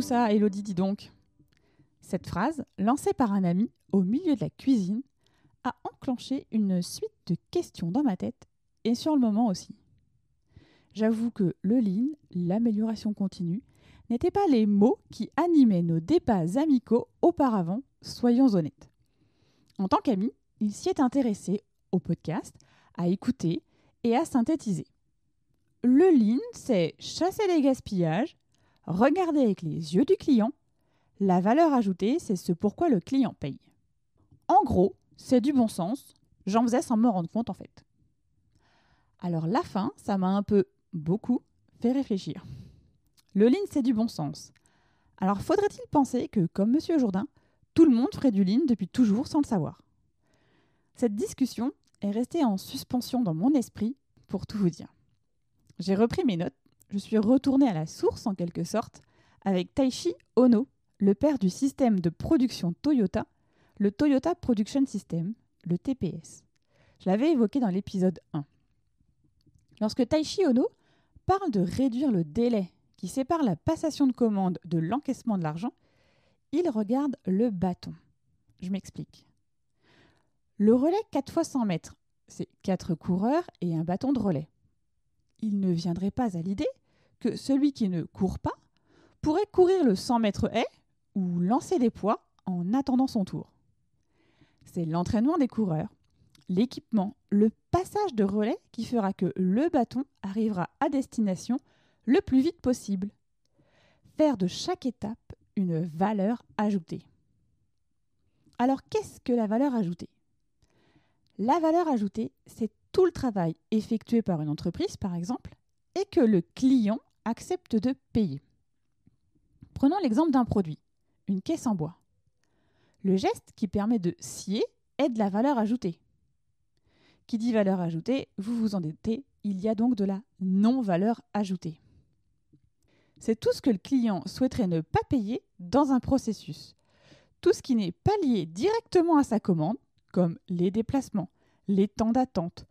Ça, Elodie, dis donc. Cette phrase, lancée par un ami au milieu de la cuisine, a enclenché une suite de questions dans ma tête et sur le moment aussi. J'avoue que le lean, l'amélioration continue, n'étaient pas les mots qui animaient nos débats amicaux auparavant, soyons honnêtes. En tant qu'ami, il s'y est intéressé au podcast, à écouter et à synthétiser. Le lean, c'est chasser les gaspillages, regarder avec les yeux du client. La valeur ajoutée, c'est ce pourquoi le client paye. En gros, c'est du bon sens. J'en faisais sans me rendre compte en fait. Alors la fin, ça m'a un peu, beaucoup, fait réfléchir. Le lean, c'est du bon sens. Alors faudrait-il penser que, comme Monsieur Jourdain, tout le monde ferait du lean depuis toujours sans le savoir? Cette discussion est restée en suspension dans mon esprit, pour tout vous dire. J'ai repris mes notes, je suis retournée à la source en quelque sorte, avec Taishi Ono, le père du système de production Toyota, le Toyota Production System, le TPS. Je l'avais évoqué dans l'épisode 1. Lorsque Taishi Ono parle de réduire le délai qui sépare la passation de commande de l'encaissement de l'argent, il regarde le bâton. Je m'explique. Le relais 4 fois 100 mètres, c'est 4 coureurs et un bâton de relais. Il ne viendrait pas à l'idée que celui qui ne court pas pourrait courir le 100 mètres haie ou lancer des poids en attendant son tour. C'est l'entraînement des coureurs, l'équipement, le passage de relais qui fera que le bâton arrivera à destination le plus vite possible. Faire de chaque étape une valeur ajoutée. Alors qu'est-ce que la valeur ajoutée? La valeur ajoutée, c'est tout le travail effectué par une entreprise, par exemple, et que le client accepte de payer. Prenons l'exemple d'un produit, une caisse en bois. Le geste qui permet de scier est de la valeur ajoutée. Qui dit valeur ajoutée, vous vous en doutez, il y a donc de la non-valeur ajoutée c'est tout ce que le client souhaiterait ne pas payer dans un processus. Tout ce qui n'est pas lié directement à sa commande, comme les déplacements, les temps d'attente,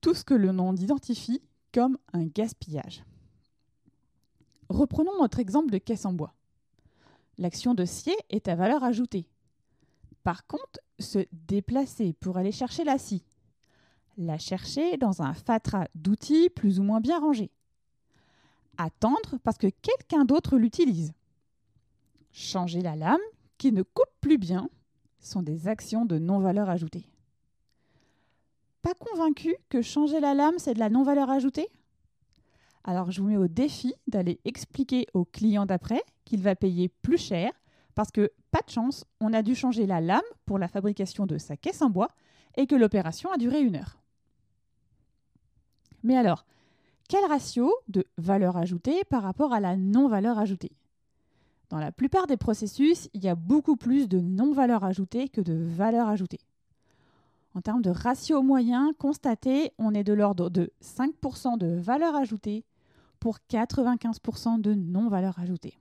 tout ce que le nom identifie comme un gaspillage. Reprenons notre exemple de caisse en bois. L'action de scier est à valeur ajoutée. Par contre, se déplacer pour aller chercher la scie, la chercher dans un fatras d'outils plus ou moins bien rangés, attendre parce que quelqu'un d'autre l'utilise. Changer la lame, qui ne coupe plus bien, sont des actions de non-valeur ajoutée. Pas convaincu que changer la lame, c'est de la non-valeur ajoutée? Alors je vous mets au défi d'aller expliquer au client d'après qu'il va payer plus cher parce que, pas de chance, on a dû changer la lame pour la fabrication de sa caisse en bois et que l'opération a duré une heure. Mais alors, quel ratio de valeur ajoutée par rapport à la non-valeur ajoutée? Dans la plupart des processus, il y a beaucoup plus de non-valeur ajoutée que de valeur ajoutée. En termes de ratio moyen constaté, on est de l'ordre de 5% de valeur ajoutée pour 95% de non-valeur ajoutée.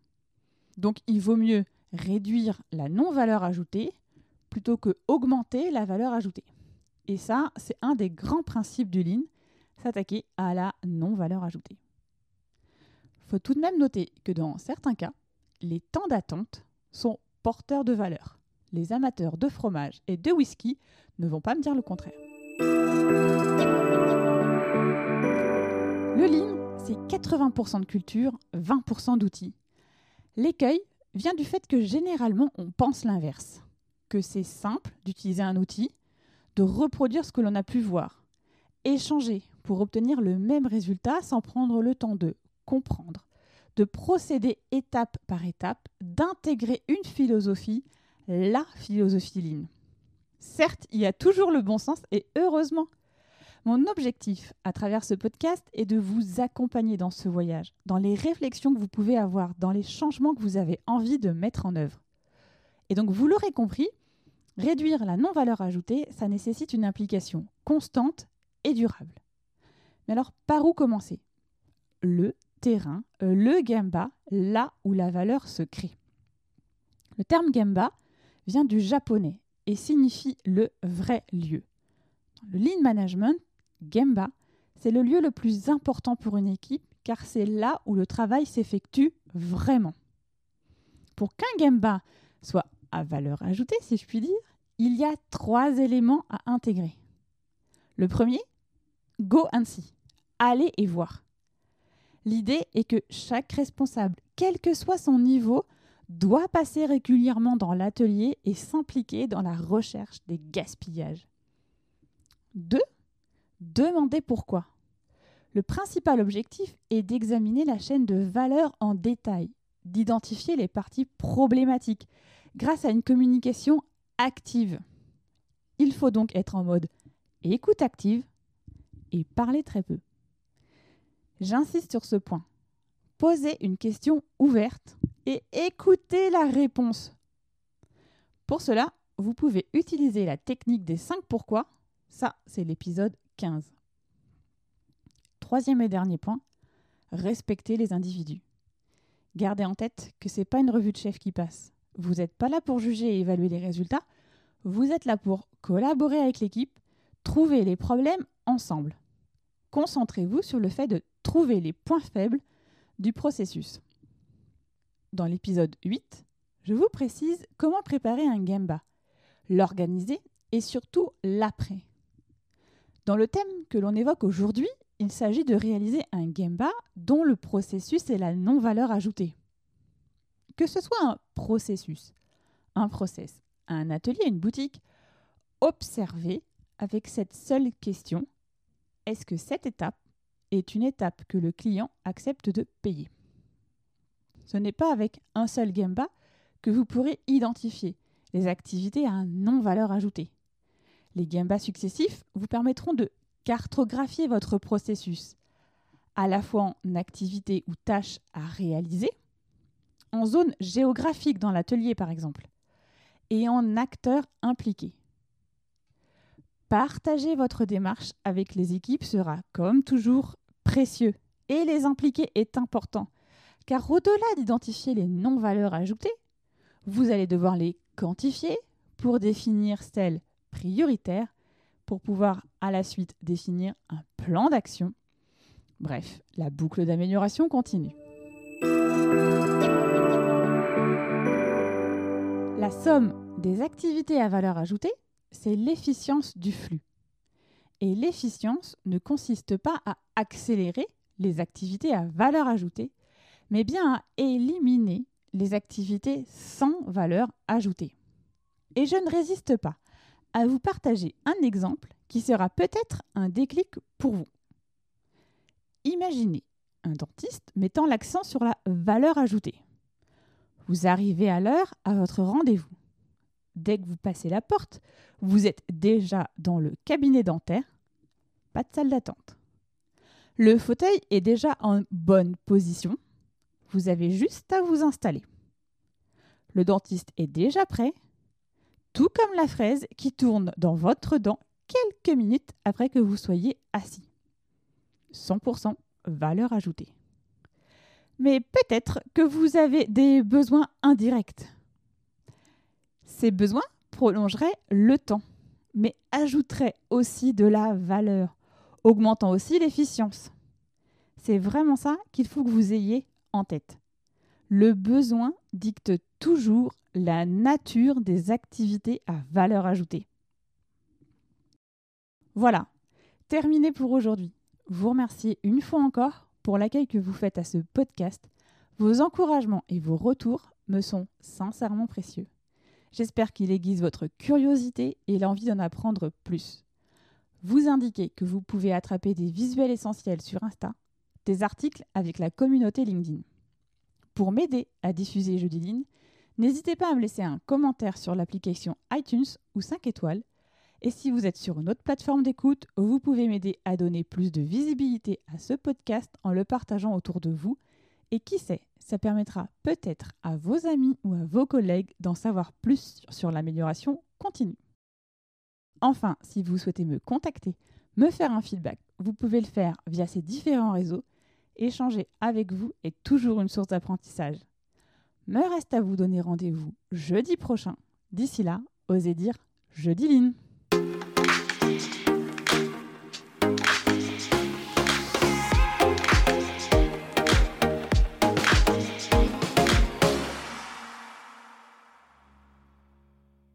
Donc il vaut mieux réduire la non-valeur ajoutée plutôt que augmenter la valeur ajoutée. Et ça, c'est un des grands principes du Lean, s'attaquer à la non-valeur ajoutée. Faut tout de même noter que dans certains cas, les temps d'attente sont porteurs de valeur. Les amateurs de fromage et de whisky ne vont pas me dire le contraire. 80% de culture, 20% d'outils. L'écueil vient du fait que généralement on pense l'inverse, que c'est simple d'utiliser un outil, de reproduire ce que l'on a pu voir, échanger pour obtenir le même résultat sans prendre le temps de comprendre, de procéder étape par étape, d'intégrer une philosophie, la philosophie Lean. Certes, il y a toujours le bon sens et heureusement, Mon objectif à travers ce podcast est de vous accompagner dans ce voyage, dans les réflexions que vous pouvez avoir, dans les changements que vous avez envie de mettre en œuvre. Et donc, vous l'aurez compris, réduire la non-valeur ajoutée, ça nécessite une implication constante et durable. Mais alors, par où commencer? Le terrain, euh, le Gemba, là où la valeur se crée. Le terme Gemba vient du japonais et signifie le vrai lieu. Le lean management, Gemba, c'est le lieu le plus important pour une équipe car c'est là où le travail s'effectue vraiment. Pour qu'un Gemba soit à valeur ajoutée, si je puis dire, il y a trois éléments à intégrer. Le premier, go and see, aller et voir. L'idée est que chaque responsable, quel que soit son niveau, doit passer régulièrement dans l'atelier et s'impliquer dans la recherche des gaspillages. 2. Demander pourquoi. Le principal objectif est d'examiner la chaîne de valeur en détail, d'identifier les parties problématiques grâce à une communication active. Il faut donc être en mode écoute active et parler très peu. J'insiste sur ce point. Posez une question ouverte et écoutez la réponse. Pour cela, vous pouvez utiliser la technique des 5 pourquoi. Ça, c'est l'épisode 15. Troisième et dernier point, respectez les individus. Gardez en tête que ce n'est pas une revue de chef qui passe. Vous n'êtes pas là pour juger et évaluer les résultats, vous êtes là pour collaborer avec l'équipe, trouver les problèmes ensemble. Concentrez-vous sur le fait de trouver les points faibles du processus. Dans l'épisode 8, je vous précise comment préparer un Gemba, l'organiser et surtout l'après. Dans le thème que l'on évoque aujourd'hui, il s'agit de réaliser un Gemba dont le processus est la non-valeur ajoutée. Que ce soit un processus, un process, un atelier, une boutique, observez avec cette seule question, est-ce que cette étape est une étape que le client accepte de payer? Ce n'est pas avec un seul Gemba que vous pourrez identifier les activités à non-valeur ajoutée. Les Gemba successifs vous permettront de cartographier votre processus, à la fois en activité ou tâche à réaliser, en zone géographique dans l'atelier par exemple, et en acteurs impliqués. Partager votre démarche avec les équipes sera, comme toujours, précieux et les impliquer est important, car au-delà d'identifier les non-valeurs ajoutées, vous allez devoir les quantifier pour définir celles prioritaires, pour pouvoir à la suite définir un plan d'action. Bref, la boucle d'amélioration continue. La somme des activités à valeur ajoutée, c'est l'efficience du flux. Et l'efficience ne consiste pas à accélérer les activités à valeur ajoutée, mais bien à éliminer les activités sans valeur ajoutée. Et je ne résiste pas à vous partager un exemple qui sera peut-être un déclic pour vous. Imaginez un dentiste mettant l'accent sur la valeur ajoutée. Vous arrivez à l'heure à votre rendez-vous. Dès que vous passez la porte, vous êtes déjà dans le cabinet dentaire. Pas de salle d'attente. Le fauteuil est déjà en bonne position. Vous avez juste à vous installer. Le dentiste est déjà prêt, tout comme la fraise qui tourne dans votre dent quelques minutes après que vous soyez assis. 100% valeur ajoutée mais peut-être que vous avez des besoins indirects. Ces besoins prolongeraient le temps, mais ajouteraient aussi de la valeur, augmentant aussi l'efficience. C'est vraiment ça qu'il faut que vous ayez en tête. Le besoin dicte toujours la nature des activités à valeur ajoutée. Voilà, terminé pour aujourd'hui. Vous remerciez une fois encore pour l'accueil que vous faites à ce podcast. Vos encouragements et vos retours me sont sincèrement précieux. J'espère qu'il aiguise votre curiosité et l'envie d'en apprendre plus. Vous indiquez que vous pouvez attraper des visuels essentiels sur Insta, des articles avec la communauté LinkedIn. Pour m'aider à diffuser Jeudi n'hésitez pas à me laisser un commentaire sur l'application iTunes ou 5 étoiles Et si vous êtes sur une autre plateforme d'écoute, vous pouvez m'aider à donner plus de visibilité à ce podcast en le partageant autour de vous. Et qui sait, ça permettra peut-être à vos amis ou à vos collègues d'en savoir plus sur l'amélioration continue. Enfin, si vous souhaitez me contacter, me faire un feedback, vous pouvez le faire via ces différents réseaux. Échanger avec vous est toujours une source d'apprentissage. Me reste à vous donner rendez-vous jeudi prochain. D'ici là, osez dire jeudi line.